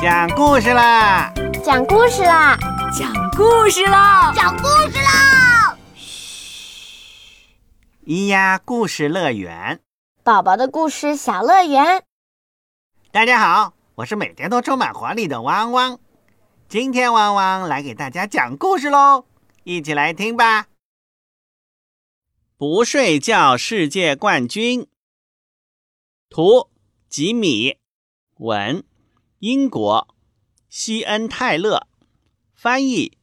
讲故事啦！讲故事啦！讲故事啦！讲故事啦！嘘，咿呀故事乐园，宝宝的故事小乐园。大家好，我是每天都充满活力的汪汪。今天汪汪来给大家讲故事喽，一起来听吧。不睡觉世界冠军，图吉米，文。英国，西恩泰勒，翻译，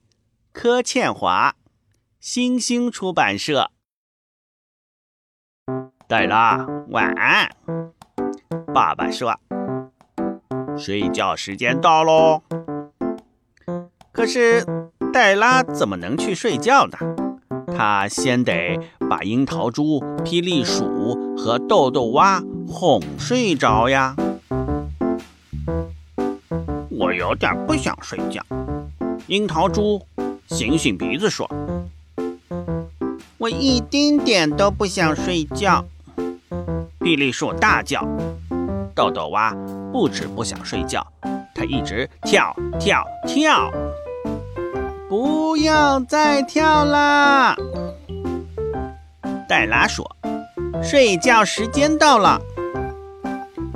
柯倩华，星星出版社。黛拉，晚安。爸爸说：“睡觉时间到喽。”可是黛拉怎么能去睡觉呢？她先得把樱桃猪、霹雳鼠和豆豆蛙哄睡着呀。有点不想睡觉。樱桃猪醒醒鼻子说：“我一丁点都不想睡觉。”霹雳树大叫：“豆豆蛙不止不想睡觉，它一直跳跳跳。”不要再跳啦！黛拉说：“睡觉时间到了。”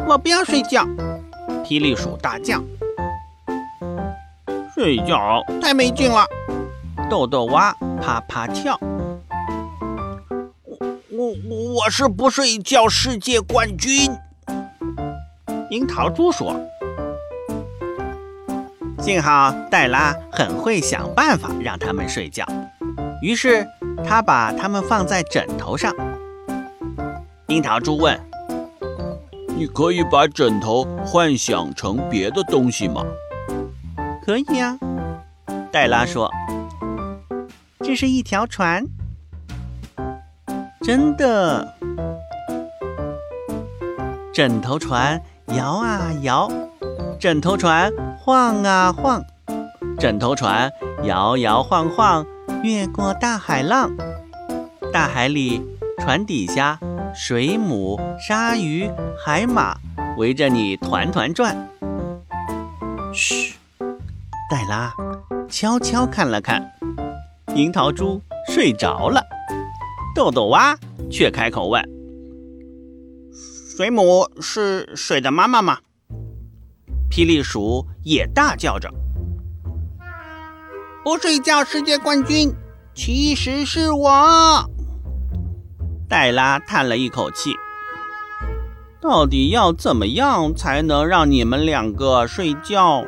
我不要睡觉！霹雳鼠大叫。睡觉太没劲了，豆豆蛙啪啪跳。我我我是不睡觉世界冠军。樱桃猪说：“幸好黛拉很会想办法让他们睡觉，于是他把他们放在枕头上。”樱桃猪问：“你可以把枕头幻想成别的东西吗？”可以呀，黛拉说：“这是一条船，真的。枕头船摇啊摇，枕头船晃啊晃，枕头船摇摇晃晃，越过大海浪。大海里，船底下，水母、鲨鱼、海马围着你团团转。嘘。”黛拉悄悄看了看，樱桃猪睡着了，豆豆蛙却开口问：“水母是水的妈妈吗？”霹雳鼠也大叫着：“不睡觉世界冠军其实是我。”黛拉叹了一口气：“到底要怎么样才能让你们两个睡觉？”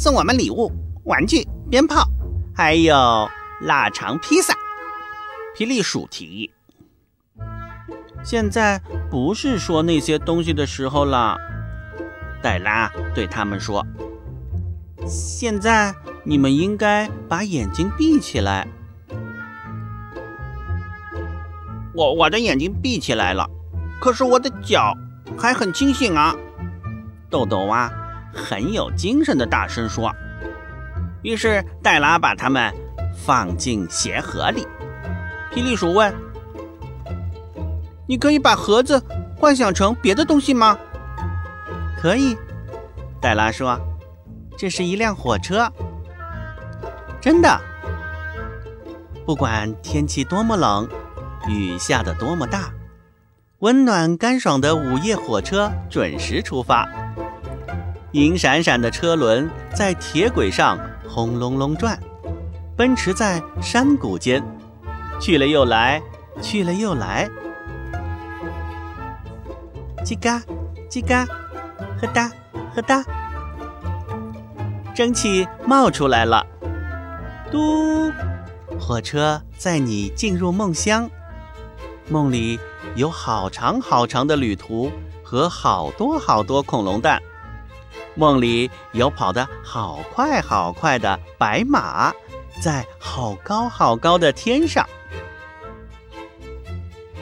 送我们礼物、玩具、鞭炮，还有腊肠披萨。霹雳鼠提议：“现在不是说那些东西的时候了。”黛拉对他们说：“现在你们应该把眼睛闭起来。”我我的眼睛闭起来了，可是我的脚还很清醒啊！豆豆蛙。很有精神的大声说：“于是黛拉把它们放进鞋盒里。”霹雳鼠问：“你可以把盒子幻想成别的东西吗？”“可以。”黛拉说：“这是一辆火车。”“真的。”不管天气多么冷，雨下得多么大，温暖干爽的午夜火车准时出发。银闪闪的车轮在铁轨上轰隆隆转，奔驰在山谷间，去了又来，去了又来。叽嘎，叽嘎，呵哒，呵哒，蒸汽冒出来了。嘟，火车载你进入梦乡，梦里有好长好长的旅途和好多好多恐龙蛋。梦里有跑得好快好快的白马，在好高好高的天上。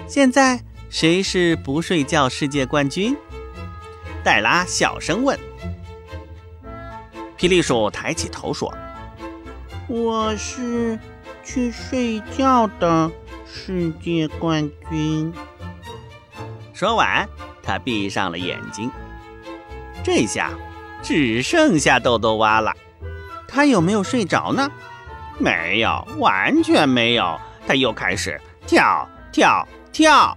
现在谁是不睡觉世界冠军？黛拉小声问。霹雳鼠抬起头说：“我是去睡觉的世界冠军。”说完，他闭上了眼睛。这下只剩下豆豆蛙了。他有没有睡着呢？没有，完全没有。他又开始跳跳跳。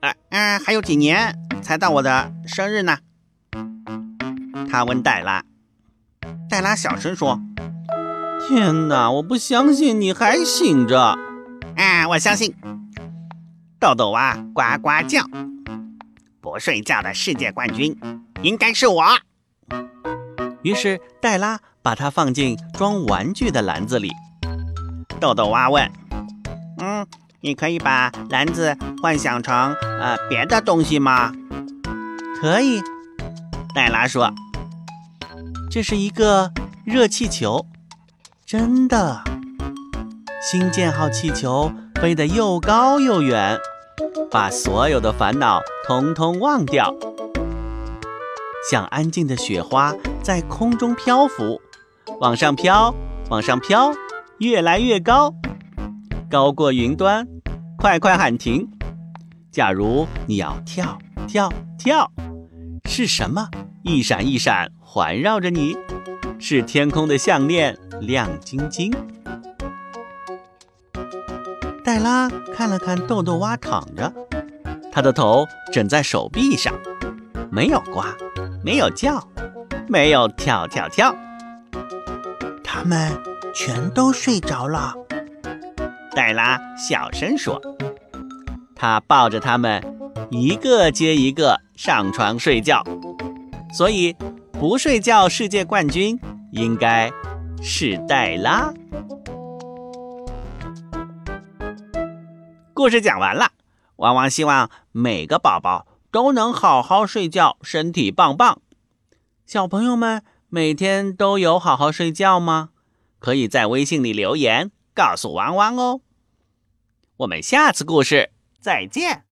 哎哎，还有几年才到我的生日呢？他问黛拉。黛拉小声说：“天哪，我不相信你还醒着。”啊，我相信。豆豆蛙呱呱叫。不睡觉的世界冠军应该是我。于是黛拉把它放进装玩具的篮子里。豆豆蛙问：“嗯，你可以把篮子幻想成呃别的东西吗？”“可以。”黛拉说。“这是一个热气球，真的。新建号气球飞得又高又远。”把所有的烦恼通通忘掉，像安静的雪花在空中漂浮，往上飘，往上飘，越来越高，高过云端。快快喊停！假如你要跳跳跳，是什么一闪一闪环绕着你？是天空的项链，亮晶晶。黛拉看了看豆豆蛙躺着，他的头枕在手臂上，没有呱，没有叫，没有跳跳跳，他们全都睡着了。黛拉小声说：“他抱着他们，一个接一个上床睡觉。所以，不睡觉世界冠军应该是黛拉。”故事讲完了，汪汪希望每个宝宝都能好好睡觉，身体棒棒。小朋友们每天都有好好睡觉吗？可以在微信里留言告诉汪汪哦。我们下次故事再见。